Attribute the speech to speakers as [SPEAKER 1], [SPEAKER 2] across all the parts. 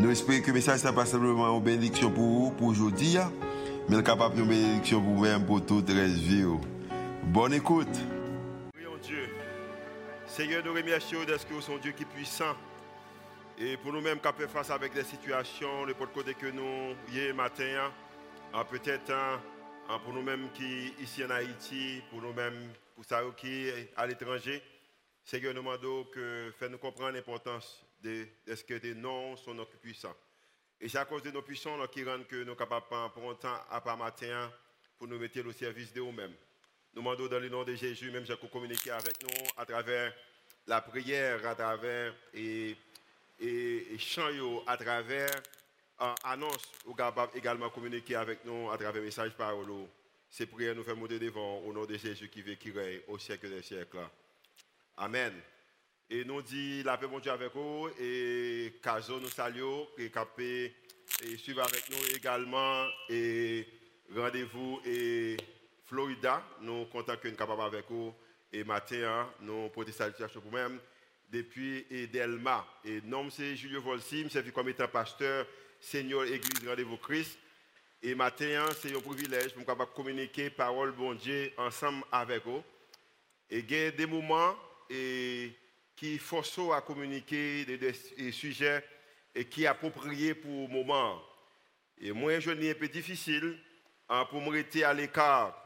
[SPEAKER 1] Nous espérons que le message n'est pas simplement une bénédiction pour vous, pour aujourd'hui, mais capable de bénédiction pour vous-même, pour toute la vie. Bonne écoute.
[SPEAKER 2] Prions Dieu. Seigneur, nous remercions d'être que vous Dieu qui est puissant. Et pour nous-mêmes, qui face avec des situations, le côté que nous, hier matin, peut-être pour nous-mêmes qui ici en Haïti, pour nous-mêmes, pour ça qui à l'étranger, Seigneur, nous demandons que fait nous comprendre l'importance de, ce que des noms sont nos puissants? Et c'est à cause de nos puissants qui rendent que nous sommes capables de prendre temps à part matin pour nous mettre au service de nous-mêmes. Nous demandons dans le nom de Jésus, même j'ai communiquer avec nous à travers la prière, à travers et, et, et chant, à travers euh, annonce, ou capable également communiquer avec nous à travers message parole. Ces prières nous font monter devant au nom de Jésus qui veut qui règne au siècle des siècles. Amen. Et nous dit la paix bon Dieu avec vous. Et Caso nous saluons et capé et suivre avec nous également. Et rendez-vous et Florida nous comptons que nous capable avec vous. Et matin hein, nous portons salutations pour même. Depuis et Delma et nom c'est Julio Volsi je suis comme étant pasteur Seigneur Église Rendez-vous Christ. Et matin hein, c'est un privilège pour capable communiquer parole bon Dieu ensemble avec vous. Et il y a des moments et qui force à communiquer des, sujets et qui appropriés pour le moment. Et moi, je n'ai un peu difficile hein, pour me rester à l'écart.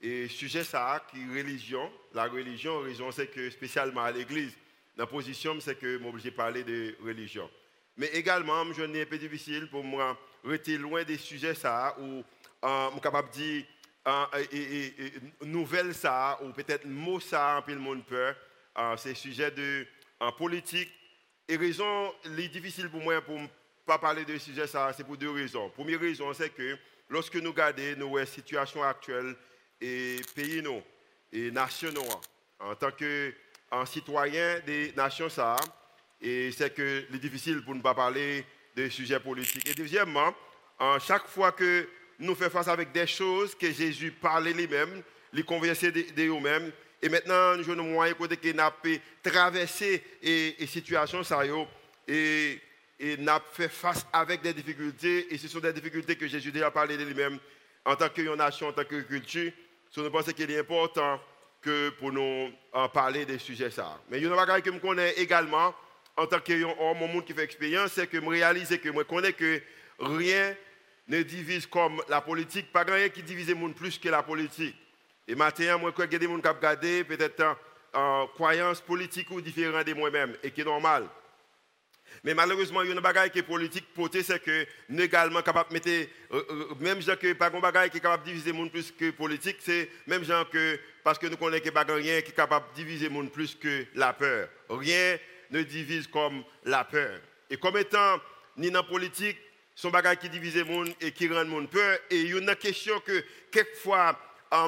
[SPEAKER 2] Et sujet ça, qui est religion. La religion, raison c'est que spécialement à l'église, la position, c'est que je obligé de parler de religion. Mais également, je n'ai un peu difficile pour moi rester loin des sujets ça, ou euh, je suis capable de dire euh, nouvelle ça, ou peut-être mot ça, un peu le monde peur à ces sujets de en politique. Et raison, les difficile pour moi pour ne pas parler de sujet ça, c'est pour deux raisons. Première raison, c'est que lorsque nous regardons nos situations actuelles et pays nous et nationaux, en tant que citoyen des nations ça, et c'est que c'est difficile pour ne pas parler de sujets politiques. Et deuxièmement, chaque fois que nous faisons face avec des choses que Jésus parlait lui-même, les converser de, de nous-mêmes, et maintenant, nous avons moyen côté que nous traversé et, et et n'a fait face avec des difficultés et ce sont des difficultés que Jésus a parlé de lui-même en tant que nation, en tant que culture. Nous pensons qu'il est important que pour nous en parler des sujets ça. Mais il y a une chose que je connais également en tant que monde qui fait expérience, c'est que je réalise que je connais que rien ne divise comme la politique, pas rien qui divise le monde plus que la politique. Et maintenant, moi, a des gens qui regardent peut-être en croyance politique ou différente de moi-même, et qui est normal. Mais malheureusement, il y a une bagaille qui est politique, c'est que nous également capables de mettre, euh, euh, même gens que pas bagaille qui est capable de diviser le monde plus que politique, c'est même gens que, parce que nous connaissons que rien qui est capable de diviser le monde plus que la peur. Rien ne divise comme la peur. Et comme étant ni dans la politique, son bagaille qui divise le monde et qui rend le monde peur, et il y a une question que quelquefois,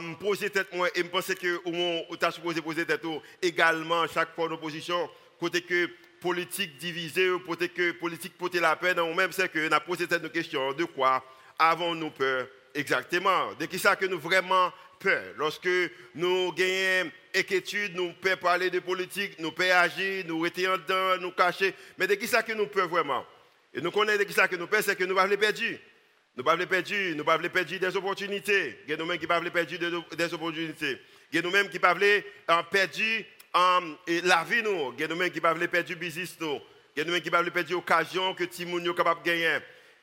[SPEAKER 2] me poser tête moi et me penser que au où tu supposé poser tête également chaque fois nos positions côté que politique divisée côté que politique porter la peine ou même c'est que n'a posé cette question de quoi avons-nous peur exactement. De qui ça que nous vraiment peur? Lorsque nous gagnons inquiétude nous pouvons parler de politique nous pouvons agir nous rester dedans nous cacher. Mais de qui ça que nous peur vraiment? Et nous connaissons de qui ça que nous peur c'est que nous allons perdre nous ne pouvons pas perdre, nous pas perdre des opportunités. Nous-mêmes qui ne pouvons pas perdre des opportunités. Nous-mêmes qui ne pouvons pas perdre la vie. A nous-mêmes qui ne pouvons pas perdre le business. A nous-mêmes qui ne pouvons pas perdre l'occasion que monde est capable de gagner.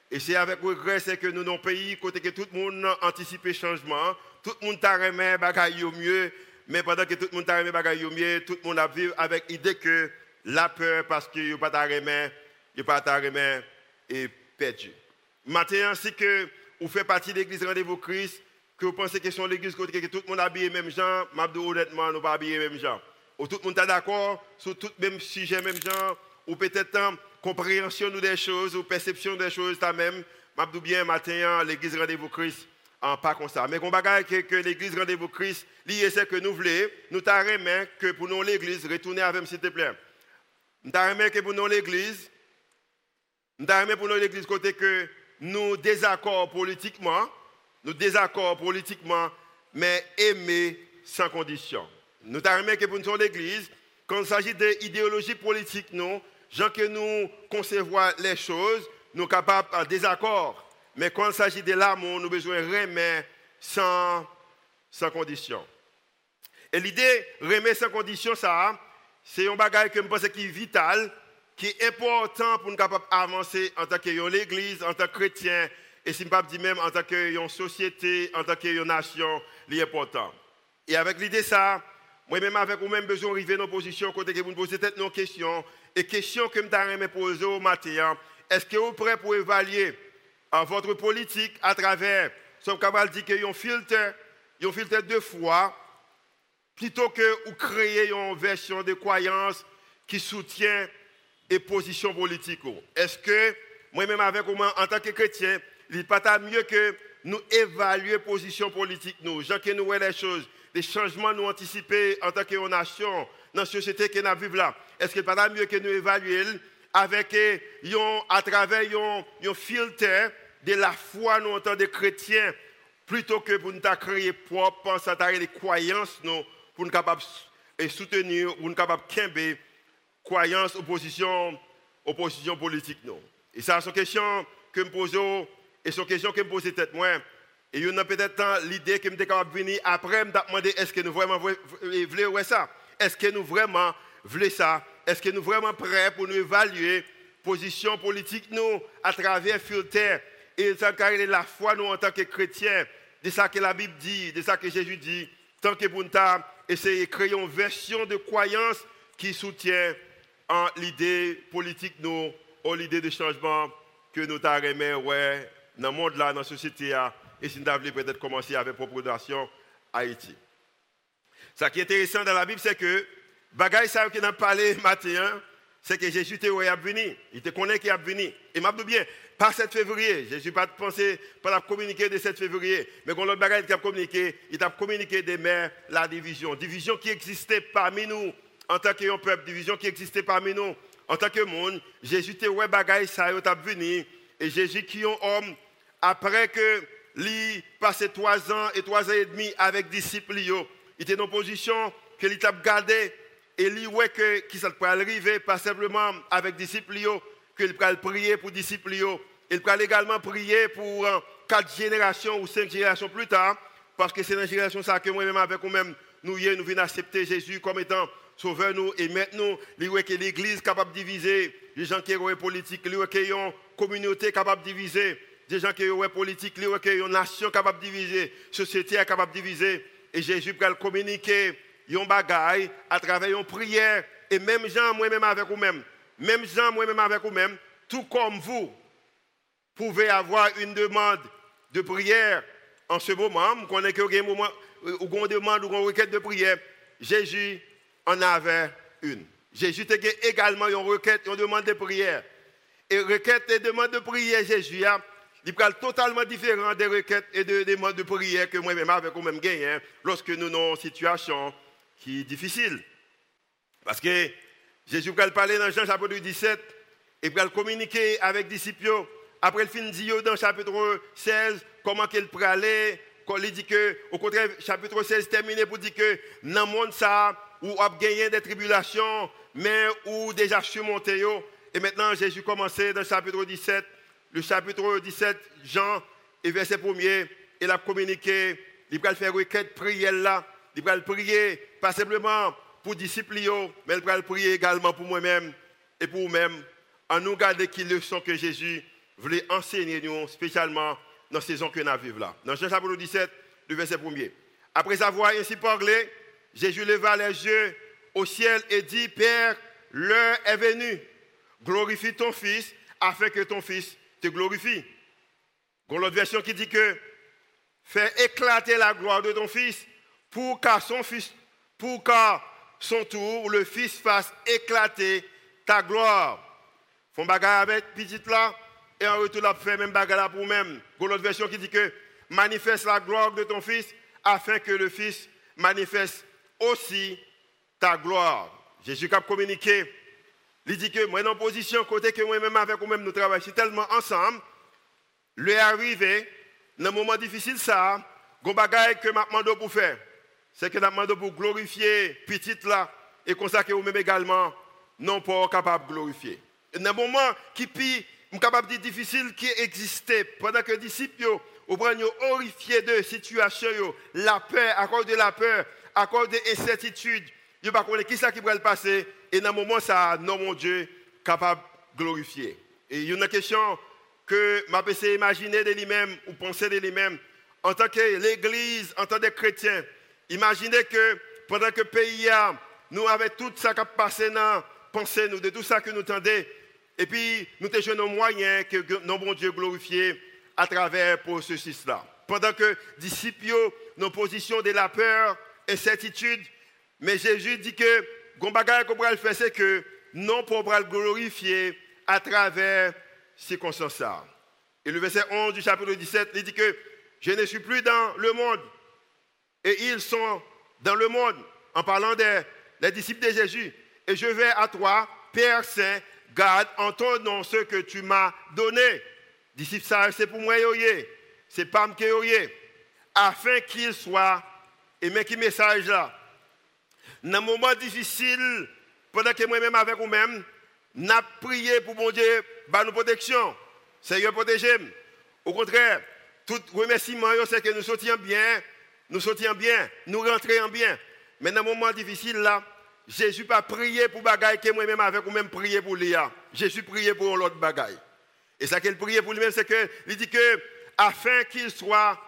[SPEAKER 2] Et c'est avec regret que nous, dans le pays, côté que tout le monde anticipe le changement, tout le monde a remis mieux, mais pendant que tout le monde a remis mieux, tout le monde a vécu avec l'idée que la peur, parce qu'il n'y a pas de remis, il n'y a pas de remis, est perdu. Maintenant, c'est que vous faites partie de l'église Rendez-vous Christ, que vous pensez que c'est l'église que tout le monde habillé même gens, m'abdou honnêtement, nous pas habillé même gens. Ou tout le monde est d'accord sur tout le même sujet, même genre, ou peut-être compréhension des choses, ou perception des choses, même, je bien matin, l'église Rendez-vous Christ, en pas comme ça. Mais qu'on bagaille que, que l'église Rendez-vous Christ, lié c'est que nous voulons, nous t'arrêtons que pour nous l'église, retournez avec s'il te plaît. Nous t'arrêtons que pour nous l'église, nous t'arrêtons pour nous l'église côté que nous désaccords politiquement, nous désaccords politiquement, mais aimer sans condition. Nous t'arrêtons que pour nous l'église, quand il s'agit d'idéologie politique, nous, gens que nous concevons les choses, nous sommes capables en désaccord. Mais quand il s'agit de l'amour, nous avons besoin de remettre sans, sans condition. Et l'idée remettre sans condition, ça, c'est un bagage que je pense qui est vital, qui est important pour nous capables d'avancer en tant que l'Église, en tant que chrétien, et si je dis même en tant que société, en tant que nation, c'est important. Et avec l'idée ça, moi-même avec vous-même besoin d'arriver dans une position côté que vous me posez peut-être nos questions, et questions que je me poser au matin, est-ce que vous êtes prêt pour évaluer votre politique à travers, comme Cabral dit que un filtre, un filtre de foi, plutôt que vous créer une version de croyance qui soutient les positions politiques. Est-ce que moi-même avec vous, en tant que chrétien, il n'est pas mieux que nous évaluer les positions politiques, nous, gens que nous voyons les choses, les changements nous anticiper en tant que nation, dans la société que nous vivons là. Est-ce qu'il n'est pas mieux que nous évaluer avec, à travers un filtre de la foi nous en tant que chrétiens, plutôt que pour nous créer propre, penser les croyances nous, pour nous capables de soutenir ou nous capables de croyances, opposition, opposition politique nous. Et ça, c'est une question que me pose et c'est une question que me pose tête moi. Et il y a peut-être l'idée que je suis capable de venir après me demander est-ce que nous vraiment voulons ça? Est-ce que nous vraiment voulons ça? Est-ce que nous vraiment prêts pour nous évaluer position politique nous à travers filtre et ça la foi nous en tant que chrétiens, de ça que la Bible dit, de ça que Jésus dit, tant que nous essayer de créer une version de croyance qui soutient en l'idée politique nous, ou l'idée de changement que nous avons ouais, dans le monde là, dans la société et si nous devons peut-être commencer avec la Haïti. Ce qui est intéressant dans la Bible, c'est que, bagaille ça nous avons parlé matin, c'est que Jésus était venu. Il te connaît qu'il est venu. Et m'a bien, pas 7 février. Jésus pas pensé pas communiquer de 7 février. Mais quand l'autre bagaille qui a communiqué, il a communiqué des la division. Division qui existait parmi nous en tant que peuple. Division qui existait parmi nous en tant que monde. Jésus était ouais bagaille ça il venu. Et Jésus qui est un homme, après que lui passé trois ans et trois ans et demi avec disciples, il était dans une position que il a gardé et lui, ouais, que, qui ça peut arriver, pas simplement avec disciples, qu'il peut prier pour disciples, il peut également prier pour euh, quatre générations ou cinq générations plus tard, parce que c'est dans la génération que moi-même, avec vous-même, nous, nous venons accepter Jésus comme étant sauveur nous et maintenant, que l'église capable de diviser, les gens qui ont politique, lui, qui ont communauté capable de diviser, des gens qui ont politique, lui, qui ont nation capable de diviser, société capable de diviser, et Jésus peut communiquer yon bagaille à travers une prière. Et même gens moi-même avec vous-même même gens moi-même avec vous-même tout comme vous pouvez avoir une demande de prière. En ce moment connaissez que un moment ou une demande ou une requête de prière Jésus en avait une Jésus a également une requête une demande de prière et requête et demande de prière Jésus a il est totalement différent des requêtes et des demandes de prière que moi-même avec vous-même gagnons lorsque nous sommes en situation qui est difficile. Parce que Jésus va parler dans Jean chapitre 17 et va communiquer avec les disciples. Après le fin de dans chapitre 16, comment qu'il peut aller, il dit que, au contraire, chapitre 16 terminé pour dire que dans le monde, ça, où a gagné des tribulations, mais où déjà surmonté. Et maintenant, Jésus commençait dans le chapitre 17, le chapitre 17, Jean, et verset 1er, il a communiqué, il va faire requête, prière là, il va prier, pas simplement pour disciples, mais il va prier également pour moi-même et pour vous-même, en nous gardant qui leçon que Jésus voulait enseigner nous, spécialement dans la saison que nous vivons là. Dans Jean chapitre 17, le verset 1er. Après avoir ainsi parlé, Jésus leva les yeux au ciel et dit, Père, l'heure est venue. Glorifie ton Fils afin que ton Fils te glorifie. Dans l'autre version qui dit que fais éclater la gloire de ton Fils pour qu'à son fils, son tour, le fils fasse éclater ta gloire. Font bagarre avec petit là, et en retour, la fait même bagarre pour même. Pour l'autre version qui dit que manifeste la gloire de ton Fils afin que le Fils manifeste aussi ta gloire. Jésus a communiqué. Il dit que moi, dans position, côté que moi-même avec vous-même, nous travaillons tellement ensemble. Le arrivé, dans un moment difficile, ça, il bagaille que m'a demandé pour faire. C'est que m'a demandé pour glorifier petite là et consacrer vous-même également, non pas capable de glorifier. Dans un moment qui puis, capable de dire difficile qui existait pendant que les disciples au horrifiés de situation, la peur, à cause de la peur, à cause de l'incertitude, ils ne pas qui ça qui va le passer. Et dans un moment, ça, non, mon Dieu, capable de glorifier. Et il y a une question que m'a essayé imaginer de lui-même ou penser de lui-même. En tant que l'Église, en tant que chrétien, imaginez que pendant que le pays a, nous avons tout ça qui a passé dans pensée, nous, de tout ça que nous tendez, et puis nous avons nos moyens que nos bon Dieu glorifié à travers processus-là. Pendant que disciples, nos positions de la peur, incertitude, mais Jésus dit que, ce qu'on le faire, c'est que non pour le glorifier à travers ces circonstances. Et le verset 11 du chapitre 17, il dit que je ne suis plus dans le monde et ils sont dans le monde en parlant des, disciples de Jésus. Et je vais à toi, Père Saint, garde en ton nom ce que tu m'as donné. Disciples ça, c'est pour moi, c'est pas moi afin qu'il soit, et mais qui message là, dans un moment difficile, pendant que moi-même avec vous-même, n'a prié pour mon Dieu, bah, nous protection. Seigneur, protégez-moi. Au contraire, tout remerciement, c'est que nous sortions bien, nous sortions bien, nous rentrions bien. Mais dans un moment difficile là, Jésus pas prié pour bagaille que moi-même avec vous-même prié pour lui. Jésus prié pour l'autre bagaille. Et ça qu'il priait pour lui-même, c'est qu'il dit que afin qu'il soit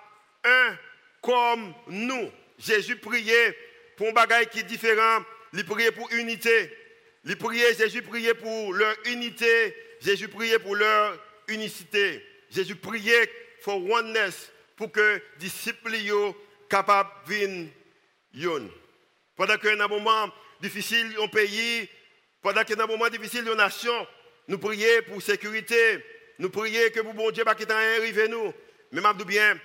[SPEAKER 2] un comme nous. Jésus priait pour un bagaille qui est différent. Il priait pour unité. Il priait, Jésus pour leur unité. Jésus priait pour leur unicité. Jésus priait for oneness pour que les disciples soient capables de venir. Pendant a un moment difficile au pays, pendant qu'il y a un moment difficile la nation, nous prions pour sécurité. Nous prions que vous, bon Dieu, pas qu'il arrivé nous. Mais je bien,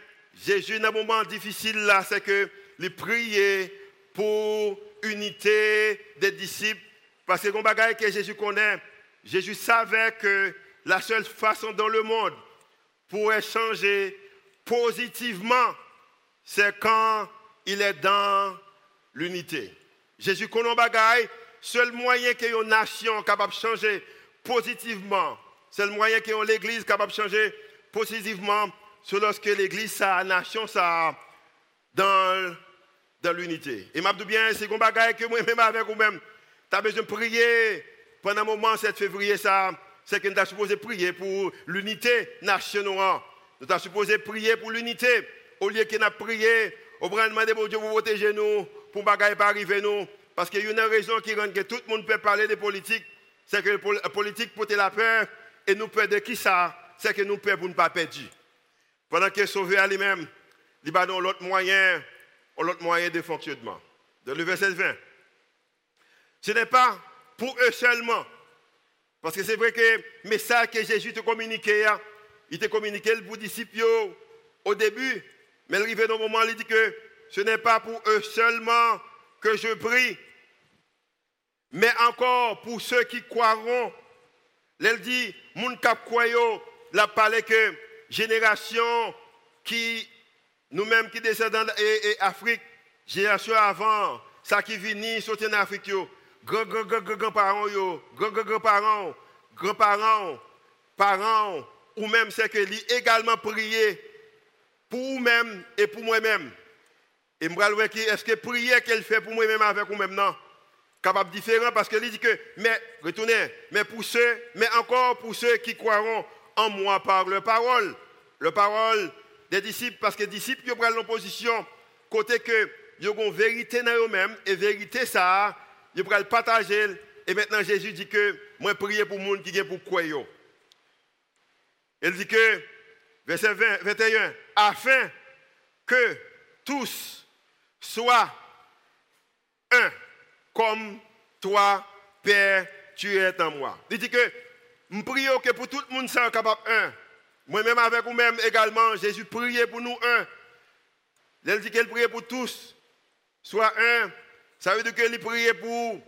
[SPEAKER 2] Jésus, dans un moment difficile là, c'est que les prier pour unité des disciples. Parce que le bagaille que Jésus connaît, Jésus savait que la seule façon dans le monde pour changer positivement, c'est quand il est dans l'unité. Jésus connaît bagaille, seul moyen que une nation capable de changer positivement, c'est le moyen que l'Église capable de changer positivement, c'est lorsque l'Église, sa nation, ça, dans dans l'unité. Et m'a bien, c'est un bagage que moi-même avec vous-même, tu as besoin de prier pendant un moment, 7 février, ça, c'est que nous supposé prier pour l'unité nationale. Nous avons supposé prier pour l'unité. Au lieu que nous prié, au bras demander pour Dieu pour protéger nous, pour ne pas arriver nous. Parce qu'il y a une raison qui rend que tout le monde peut parler de politique. C'est que la politique porte la peur. Et nous peur de qui ça C'est que nous peur pour ne pas perdre. Pendant que sauvé à lui-même, il a l'autre moyen l'autre moyen de fonctionnement. Dans le verset 20. Ce n'est pas pour eux seulement. Parce que c'est vrai que le message que Jésus te communiqué, hein, il te communiqué pour les disciples au début. Mais il arrive dans moment, il dit que ce n'est pas pour eux seulement que je prie, mais encore pour ceux qui croiront. Elle dit, mon cap la parlé que génération qui nous-mêmes qui descendons d'Afrique, génération avant, ça qui vient sortir en Afrique, grand-grand-grand-grand-parents, grand-grand-grand-parents, grands-parents, parents, ou même c'est que lui également prier pour vous-même et pour moi-même. Et je me est-ce que prier qu'elle fait pour moi-même avec vous-même, non? Capable différent parce qu'il dit que, mais, retournez, mais pour ceux, mais encore pour ceux qui croiront en moi par leur parole. Le parole des disciples, parce que les disciples, ils prennent l'opposition, côté que ils ont vérité dans eux-mêmes, et vérité, ça, ils prennent partager. Et maintenant, Jésus dit que moi, prier pour les gens qui ont pour quoi. Il dit que, verset 20, 21, afin que tous soient un, comme toi, Père, tu es en moi. Il dit que je prie que pour tout le monde soit capable un. Moi-même avec vous-même également, Jésus priait pour nous un. Il dit qu'il priait pour tous, soit un. Ça veut dire qu'il priait pour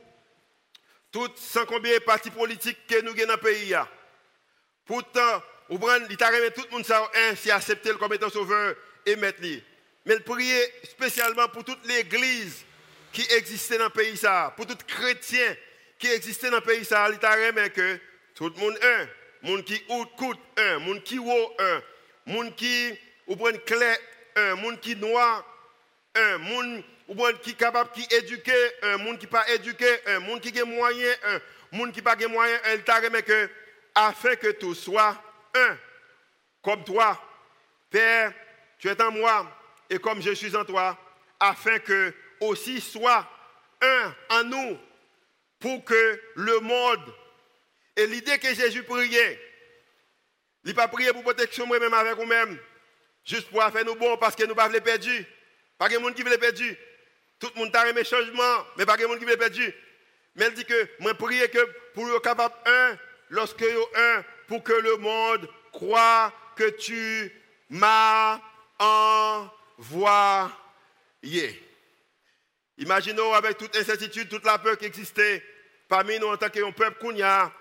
[SPEAKER 2] toutes sans combien de partis politiques que nous avons dans le pays. Pourtant, il a tout le monde un, si accepté comme étant sauveur et mettre Mais il priait spécialement pour toute l'église qui existait dans le pays, pour tout chrétien qui existait dans le pays, il a que tout le monde un, monde qui coûte un, monde qui haut un, monde qui ou prend clé un, monde qui noir un, monde ou qui est capable qui éduqué un, monde qui pas éduqué un, monde qui a moyen un, monde qui pas moyen un, il t'a que afin que tout soit un comme toi. Père, tu es en moi et comme je suis en toi, afin que aussi soit un en nous pour que le monde et l'idée que Jésus priait, il n'a pas prié pour protection moi-même avec vous-même, juste pour faire nous bon parce que nous ne voulons pas perdre. Pas de monde qui veut perdre. Tout le monde a aimé changement, mais pas de monde qui veut perdre. Mais il dit que moi prier que pour être capable un, lorsque un, pour que le monde croit que tu m'as envoyé. Imaginons avec toute incertitude, toute la peur qui existait parmi nous en tant que peuple Kounia,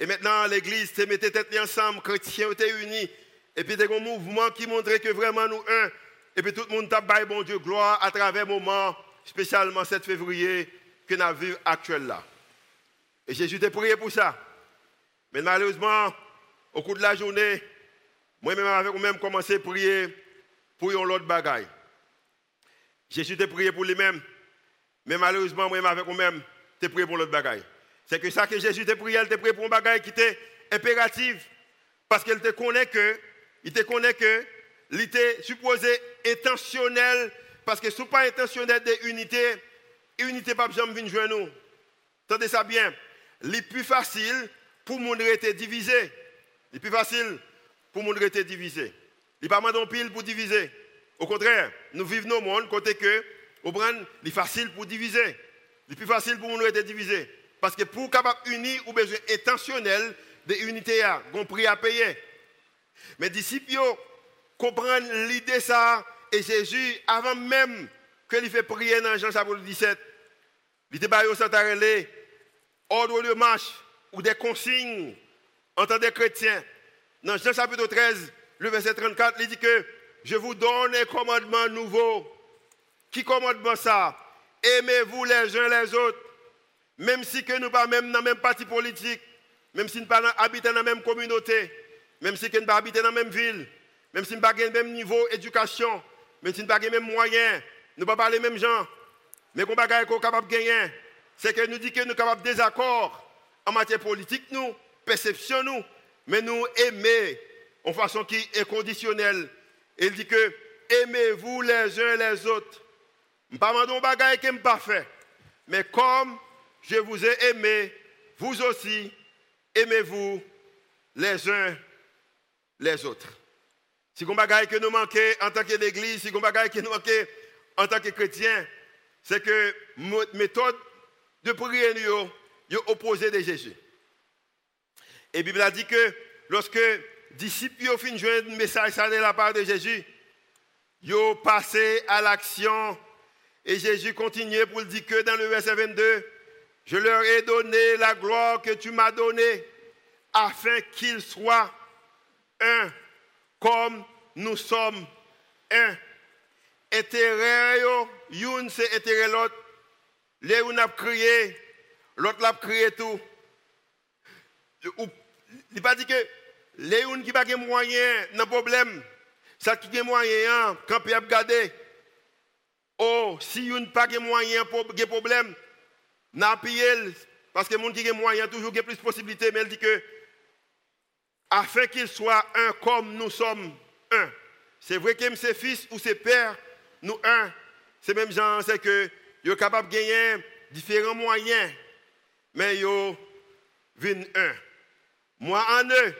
[SPEAKER 2] et maintenant, l'Église s'est mettait tête ensemble, chrétiens étaient unis. Et puis, il y a un mouvement qui montrait que vraiment nous un. Et puis, tout le monde t'a bon Dieu gloire à travers le moment, spécialement 7 février, que nous avons actuel là. Et Jésus t'a prié pour ça. Mais malheureusement, au cours de la journée, moi-même, avec moi-même, commencé à prier pour une autre bagaille. Jésus t'a prié pour lui-même. Mais malheureusement, moi-même, avec moi-même, t'es prié pour l'autre bagaille. C'est que ça que Jésus t'a prié, il t'a prié pour un bagage qui était impératif. Parce qu'il te connaît que, il te connaît que, il était supposé intentionnel. Parce que ce n'est pas intentionnel de unité, unité pas de venir nous. Entendez ça bien. Le plus facile pour mon être divisé. Le plus facile pour mon être divisé. Il n'est pas en pile pour diviser. Au contraire, nous vivons le monde côté que, au il est facile pour diviser. Le plus facile pour mon être divisé. Parce que pour capable unir, ou besoin intentionnel de unité, on prix à payer. Mais disciples comprennent l'idée ça, et Jésus, avant même qu'il fait prier dans Jean chapitre 17, il était au ordre de marche ou des consignes en tant que chrétien. Dans Jean chapitre 13, le verset 34, il dit que je vous donne un commandement nouveau. Qui commandement ça? Aimez-vous les uns les autres. Même si que nous pas même dans le même parti politique, même si nous pas habitons dans la même communauté, même si nous pas habitons dans la même ville, même si nous pas le même niveau d'éducation, même si nous pas les mêmes moyens, nous pas parler les mêmes gens, mais qu'on pas capable de gagner, c'est que nous dit que nous sommes capables de désaccord en matière politique, nous, perception nous, mais nous aimer en façon qui est conditionnelle. Il dit que aimez-vous les uns les autres. Je ne pas demander bagaille qui pas fait, mais comme je vous ai aimé, vous aussi, aimez-vous les uns les autres. Si vous avez que nous manquons en tant qu'Église, si vous que nous manquons en tant que chrétiens, c'est que notre méthode de prière est opposée de Jésus. Et la Bible a dit que lorsque disciples ont fini de message de la part de Jésus, ils ont passé à l'action. Et Jésus continuait pour le dire que dans le verset 22, je leur ai donné la gloire que tu m'as donnée, afin qu'ils soient un, comme nous sommes un. Intérêt, une c'est intérêt l'autre. Les a crié, l'autre l'a crié tout. Il n'est pas dit que les qui n'ont pas de moyens, n'a problème. Ça qui a moyen, quand peut regarder. Oh, si une pas de moyens de problème, n'a parce que les gens qui ont moyen toujours plus de possibilités, mais elle dit que afin qu'il soit un comme nous sommes un. C'est vrai que c'est fils ou c'est père, nous un. C'est même genre, c'est que sont capable de gagner différents moyens, mais ils viennent un. Moi en eux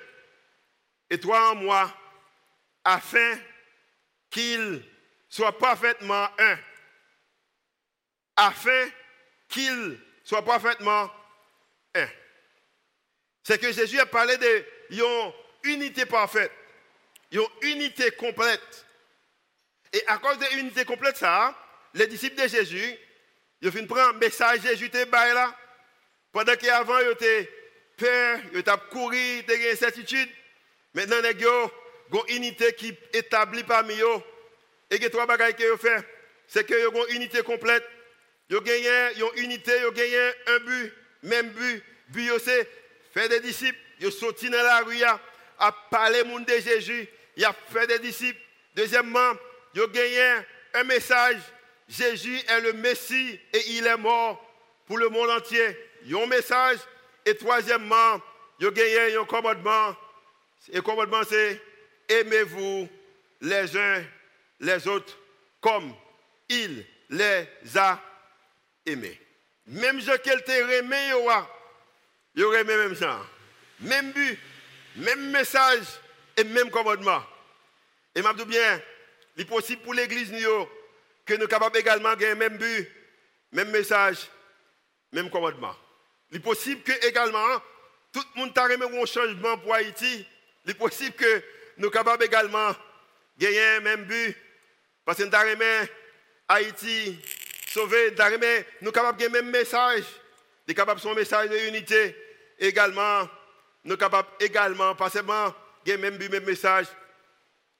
[SPEAKER 2] et toi en moi, afin qu'ils soient parfaitement un. Afin qu'il soit parfaitement un. C'est que Jésus a parlé de une unité parfaite, une unité complète. Et à cause de l'unité complète, ça, les disciples de Jésus, ils ont prendre un message Jésus te là. Pendant qu'avant, ils étaient peur, ils étaient couru, ils étaient incertitude. Maintenant, ils ont une unité qui est établie parmi eux. Et a trois bagages qu'ils ont fait. C'est qu'ils ont une unité complète. Ont gagné une unité, ont gagné un but, même but. But, c'est faire des disciples. Sont sortis dans la rue à parler monde de Jésus. Ils ont fait des disciples. Deuxièmement, ont gagné un message. Jésus est le Messie et il est mort pour le monde entier. Ont un message. Et troisièmement, ont gagné un commandement. Et commandement, c'est aimez-vous les uns les autres comme il les a aimés. Même je qu'elle t'a aimé, il aurait même ça. Même but, même message et même commandement. Et m'a bien, il est possible pour l'église que nous capables également gagner même but, même message, même commandement. Il est possible que également tout le monde t'a un changement pour Haïti. Il est possible que nous capables également gagner même but parce que nous avons Haïti sauver, nous sommes capables de même message. Nous sommes capables de son message de unité. Également, nous sommes capables également, pas seulement de même même message,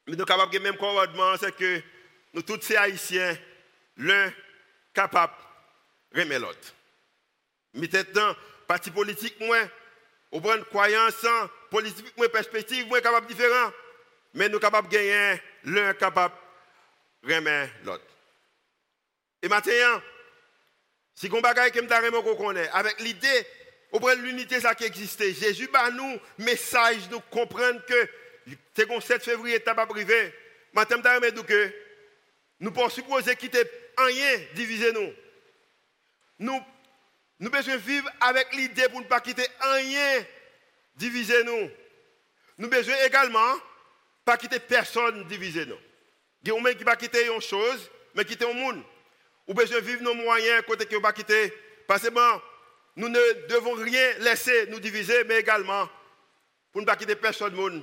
[SPEAKER 2] mais nous sommes capables de même commandement, c'est que nous tous ces Haïtiens, l'un capable de remettre l'autre. Mais maintenant, parti politique moins, au point de croyance, politique perspective moins capable différent, mais nous capables de gagner l'un capable de remettre l'autre. Et maintenant, si on bagaille que je connaît, avec l'idée, auprès de l'unité qui existait, Jésus bat nous message, nous comprendre que c'est le 7 février, tu pas privé. Maintenant, je que nous pouvons supposer quitter rien diviser nous. Nous nous devons vivre avec l'idée pour ne pas quitter rien diviser nous. Nous devons également pas quitter personne diviser nous. Il y a qui va quitter une chose, mais quitter un monde. Ou besoin vivre nos moyens côté que va quitter. Parce que nous ne devons rien laisser nous diviser, mais également pour ne pas quitter personne monde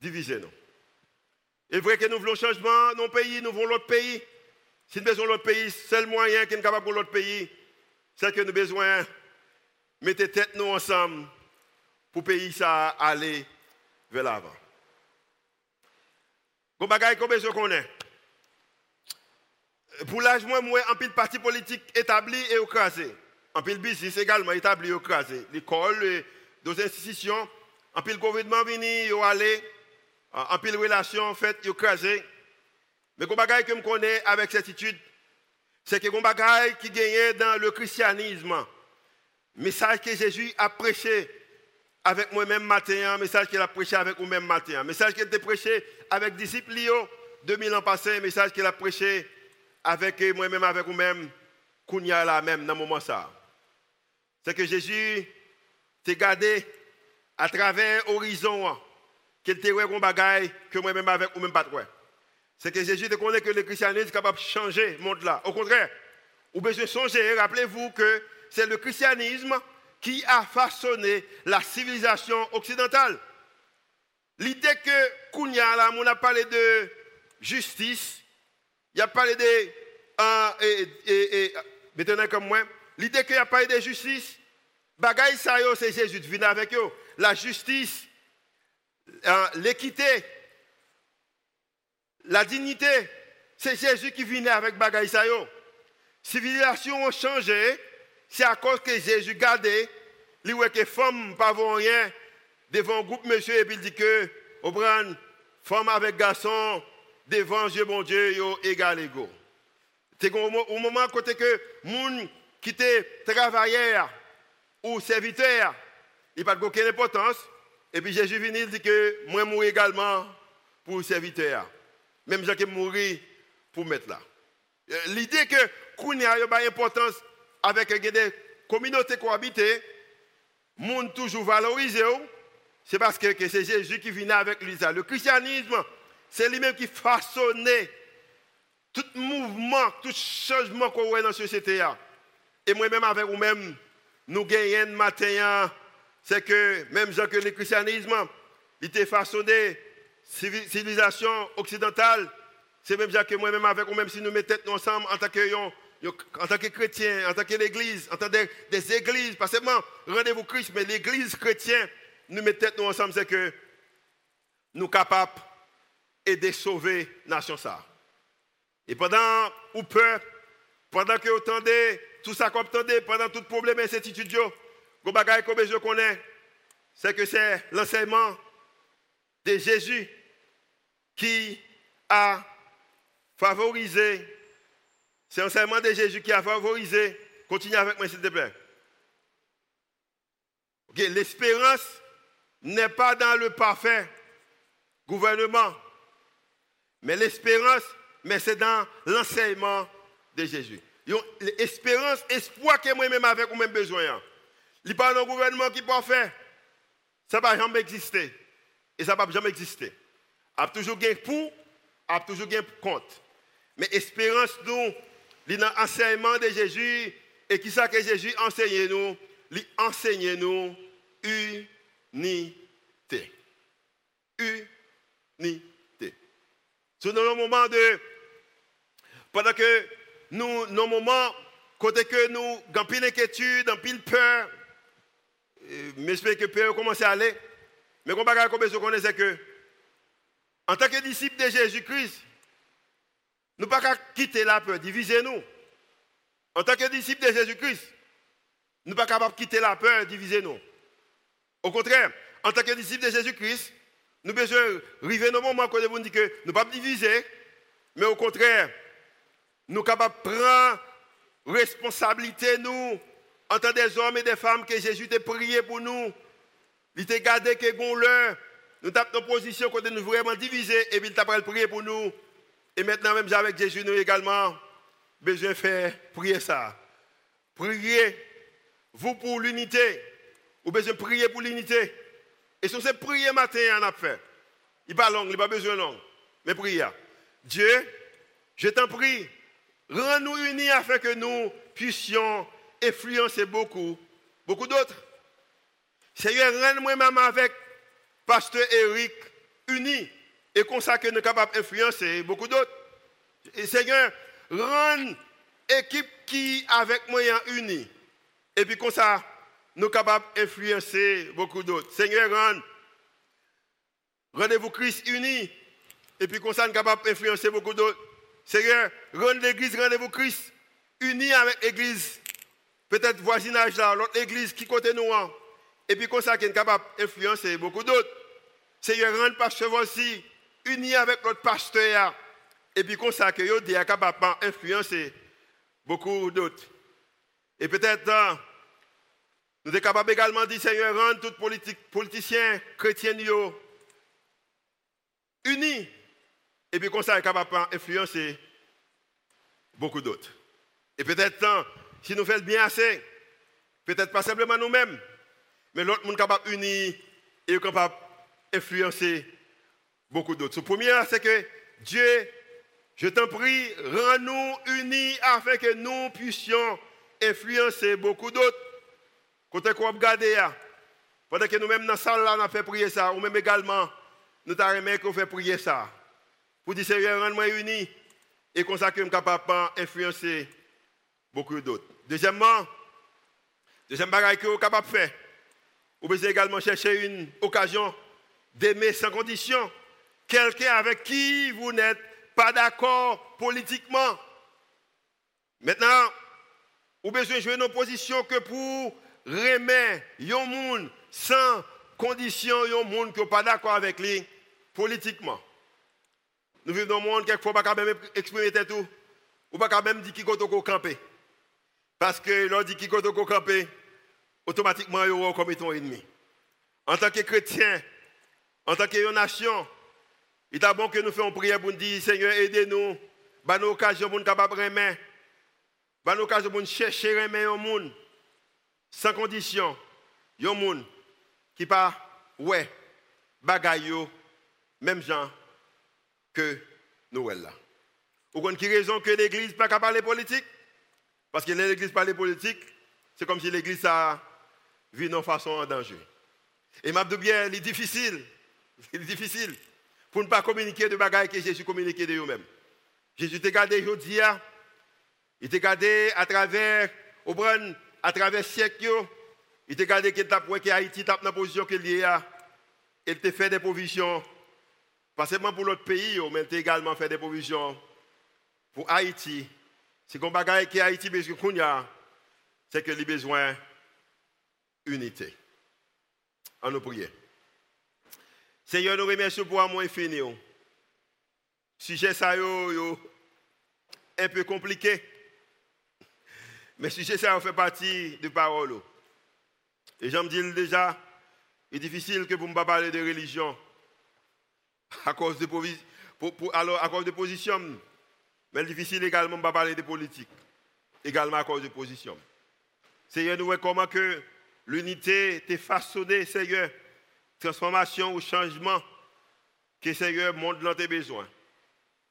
[SPEAKER 2] diviser nous. Il est vrai que nous voulons changement dans nos pays, nous voulons l'autre pays. Si nous besoin l'autre pays, seul moyen qui est capable pour l'autre pays, c'est que nous avons besoin de mettre tête nous ensemble pour pays ça aller vers l'avant. Qu'on bagaille qu'on qu'on ait. Pour l'âge, moi, moi, un pile parti politique établi et écrasé. Un pile business également établi et écrasé. L'école, d'autres institutions. Un pile gouvernement venu, il allé. Un pile relation faites, écrasé. Mais le bagaille que je connais avec certitude, c'est que le bagaille qui gagnait dans le christianisme. Message que Jésus a prêché avec moi-même matin, message qu'il a prêché avec vous-même matin, message qu'il a prêché avec disciples 2000 ans passés, message qu'il a prêché avec moi-même, avec vous-même, Kounia là même, dans ce moment ça. C'est que Jésus t'a gardé à travers l'horizon, qu'il t'a un bagaille que moi-même avec vous-même pas C'est que Jésus connaît que le christianisme est capable de changer le monde là. Au contraire, vous besoin changer. Rappelez-vous que c'est le christianisme qui a façonné la civilisation occidentale. L'idée que Kounia, là, on a parlé de justice, il a parlé de. Euh, et, et, maintenant, comme moi, l'idée qu'il a parlé de justice, bagaille ça, c'est Jésus qui avec eux. La justice, euh, l'équité, la dignité, c'est Jésus qui vient avec bagaille ça. Civilisation a changé, c'est à cause que Jésus gardait, lui que les femmes pas rien devant un groupe monsieur et puis il dit que, au femme avec garçon, devant Dieu, bon Dieu, yo égal égaux. C'est au moment côté que moun qui était travailleur ou serviteur, il pas aucune importance. Et puis Jésus vient il dit que moi mourir également pour serviteur. Même j'ai mourir pour mettre là. Euh, l'idée que Kounia a pas importance avec des communautés cohabitées, monde toujours valorisé, c'est parce que, c'est Jésus qui vient avec lui. Le christianisme, c'est lui-même qui façonnait tout mouvement, tout changement qu'on voit dans la société. Et moi-même avec vous-même, nous gagnons matin c'est que même gens que le christianisme, il était façonné, civilisation occidentale, c'est même gens que moi-même avec ou même si nous mettons ensemble en tant que en tant que chrétien, en tant que l'église, en tant que des, églises, pas seulement rendez-vous Christ, mais l'église chrétienne, nous mettons tête ensemble, c'est que nous sommes capables d'aider sauver la nation ça. Et pendant ou peur, pendant que vous entendez tout ça qu'on entendez, pendant tout problème et incertitude, le que je c'est que c'est l'enseignement de Jésus qui a favorisé, c'est l'enseignement de Jésus qui a favorisé, continuez avec moi s'il te plaît. L'espérance n'est pas dans le parfait gouvernement, mais l'espérance, mais c'est dans l'enseignement de Jésus. L'espérance, espoir que moi-même avec ou même besoin. Il n'y a pas un gouvernement qui peut faire. Ça ne va jamais exister. Et ça ne va jamais exister. A toujours gain pour, a toujours gain contre. Mais espérance, nous, dans l'enseignement de Jésus. Et qui ça que Jésus enseigne nous Il enseigne nous unité. Unité. C'est dans le moment de. Pendant que nous, nos moments, côté que nous, dans pile inquiétude, dans pile peur, j'espère que peur commence à aller. Mais qu'on va qu'on c'est que, en tant que disciples de Jésus-Christ, nous ne pouvons pas quitter la peur, diviser nous. En tant que disciples de Jésus-Christ, nous ne sommes pas quitter la peur, diviser nous. Au contraire, en tant que disciples de Jésus-Christ, nous devons arriver le moment où nous dit que nous ne pouvons pas diviser, mais au contraire, nous sommes capables de prendre responsabilité, nous, en tant des hommes et des femmes que Jésus t'a prié pour nous. Il t'a gardé que bon l'heure. Nous avons nos positions quand nous vraiment divisés et puis il t'a prié pour nous. Et maintenant, même avec Jésus, nous également, besoin faire prier ça. Priez, vous pour l'unité. Vous besoin prier pour l'unité. Et si c'est prier matin, on a fait. Il pas long, il pas besoin long. Mais priez. Dieu, je t'en prie, rends-nous unis afin que nous puissions influencer beaucoup, beaucoup d'autres. Seigneur, rends-moi même avec Pasteur Eric unis et comme ça que nous sommes capables d'influencer beaucoup d'autres. Seigneur, rends équipe qui avec moi unis. Et puis comme ça, nous capables d'influencer beaucoup d'autres. Seigneur, rend rendez-vous Christ unis. Et puis comme ça, nous capables d'influencer beaucoup d'autres. Seigneur, rend l'église rendez-vous Christ unis avec l'église. Peut-être voisinage là, l'autre église qui côté nous. Hein. Et puis comme ça, qui est capable d'influencer beaucoup d'autres. Seigneur, rend pasteur aussi uni avec notre pasteur. Et puis comme ça, vous est capable d'influencer beaucoup d'autres. Et peut-être, hein, nous sommes capables également de dire, Seigneur, rendre tous les politiciens chrétiens unis. Et puis comme ça, est capable d'influencer beaucoup d'autres. Et peut-être, hein, si nous faisons bien assez, peut-être pas simplement nous-mêmes, mais l'autre monde capable d'unir et capable d'influencer beaucoup d'autres. Le premier, c'est que Dieu, je t'en prie, rends-nous unis afin que nous puissions influencer beaucoup d'autres. Quand on regarde, pendant que nous-mêmes dans la salle, là, on a fait prier ça, ou même également, nous avons qu'on fait prier ça. Pour dire, Seigneur, rends-moi unis et comme ça que je suis capable d'influencer beaucoup d'autres. Deuxièmement, deuxième bagage que vous capable de faire, vous pouvez également chercher une occasion d'aimer sans condition quelqu'un avec qui vous n'êtes pas d'accord politiquement. Maintenant, vous avez besoin de jouer une opposition que pour remettre un monde sans condition, un monde qui n'est pas d'accord avec lui politiquement. Nous vivons dans un monde quelquefois, pas même exprimer tout, ou pas même dire qui est camper. Parce que l'on dit qui est camper, automatiquement, il y comme ton ennemi. En tant que chrétien, en tant que nation, il est bon que nous fassions prière pour nous dire Seigneur, aidez-nous. Bah nous occasion pour nous de nous occasion pour nous chercher remettre un monde sans condition. Un monde qui pas ouais bagaille même gens que nous là. Vous qui raison que l'église pas capable de parler politique? Parce que l'église parle politique, c'est comme si l'église a vu nos façons en danger. Et m'a bien, il est difficile. Il est difficile. Pour ne pas communiquer de bagailles que Jésus communiqué de lui-même. Jésus t'a gardé aujourd'hui. Il t'a gardé à travers, au à travers siècle. Il t'a gardé que que Haïti tape la position qu'il y a. Il t'a fait des provisions. Pas seulement pour l'autre pays, mais il t'a également fait des provisions pour Haïti. C'est comme bagaille que Haïti besoin c'est que les besoin unité. En nous prier. Seigneur, nous remercions pour amour infini. Sujet ça yo, un peu compliqué. Mais sujet ça fait partie de parole. Et j'en dis déjà, il est difficile que vous ne parler de religion à cause de, alors, à cause de position. Mais difficile également de parler de politique, également à cause de position. Seigneur, nous voyons comment que l'unité est façonnée, Seigneur, transformation ou changement que Seigneur montre dans tes besoins.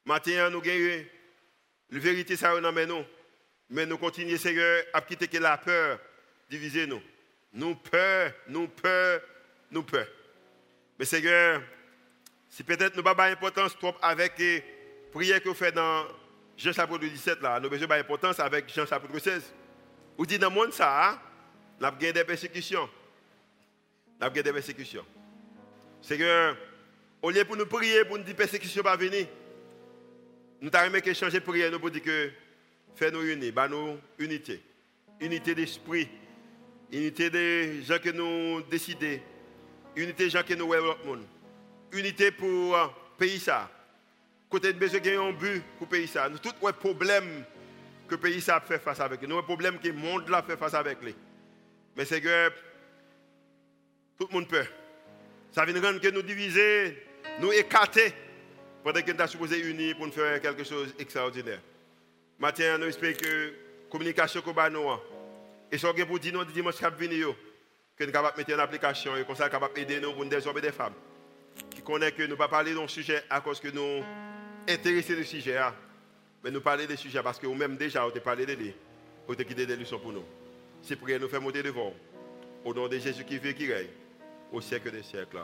[SPEAKER 2] Maintenant, nous gagnons la vérité, ça nous nous. Mais nous continuons, Seigneur, à quitter que la peur diviser nous. Nous peur, nous peur, nous peur. Mais Seigneur, si peut-être nous n'avons pas d'importance trop avec les prières que vous faites dans Jean chapitre 17, là, nous avons besoin d'importance avec Jean chapitre 16. Vous dites dans le monde, ça, nous avons des persécutions. Nous avons des persécutions. Seigneur, au lieu pour nous prier, pour nous dire persécution va venir, nous avons que changer prière, nous pour dire que fais-nous unis, bah nous unité. Unité d'esprit, unité des gens que nous décidons, unité des gens que nous voyons unité pour le euh, pays ça. Côté de besoin un but pour pays ça. Nous tous les problèmes que le pays ça fait face avec nous, les problèmes que le monde là fait face avec lui. Mais c'est que tout le monde peut. Ça vient rendre que nous diviser, nous écarter, pendant que nous sommes supposés unis pour nous faire quelque chose d'extraordinaire. Maintenant, nous espérons que la communication que nous avons, et ce que pour dire nous dimanche que nous sommes capables de mettre en application et comme ça, capable d'aider nous pour nous désormais des femmes qui que nous ne pas parler d'un sujet à cause que nous intéressés du sujet, hein. mais nous parler des sujets parce que nous-mêmes déjà, on parlé de lui, on a quitté des leçons pour nous. C'est pour nous faire monter devant. Au nom de Jésus qui vit et qui règne au siècle des siècles.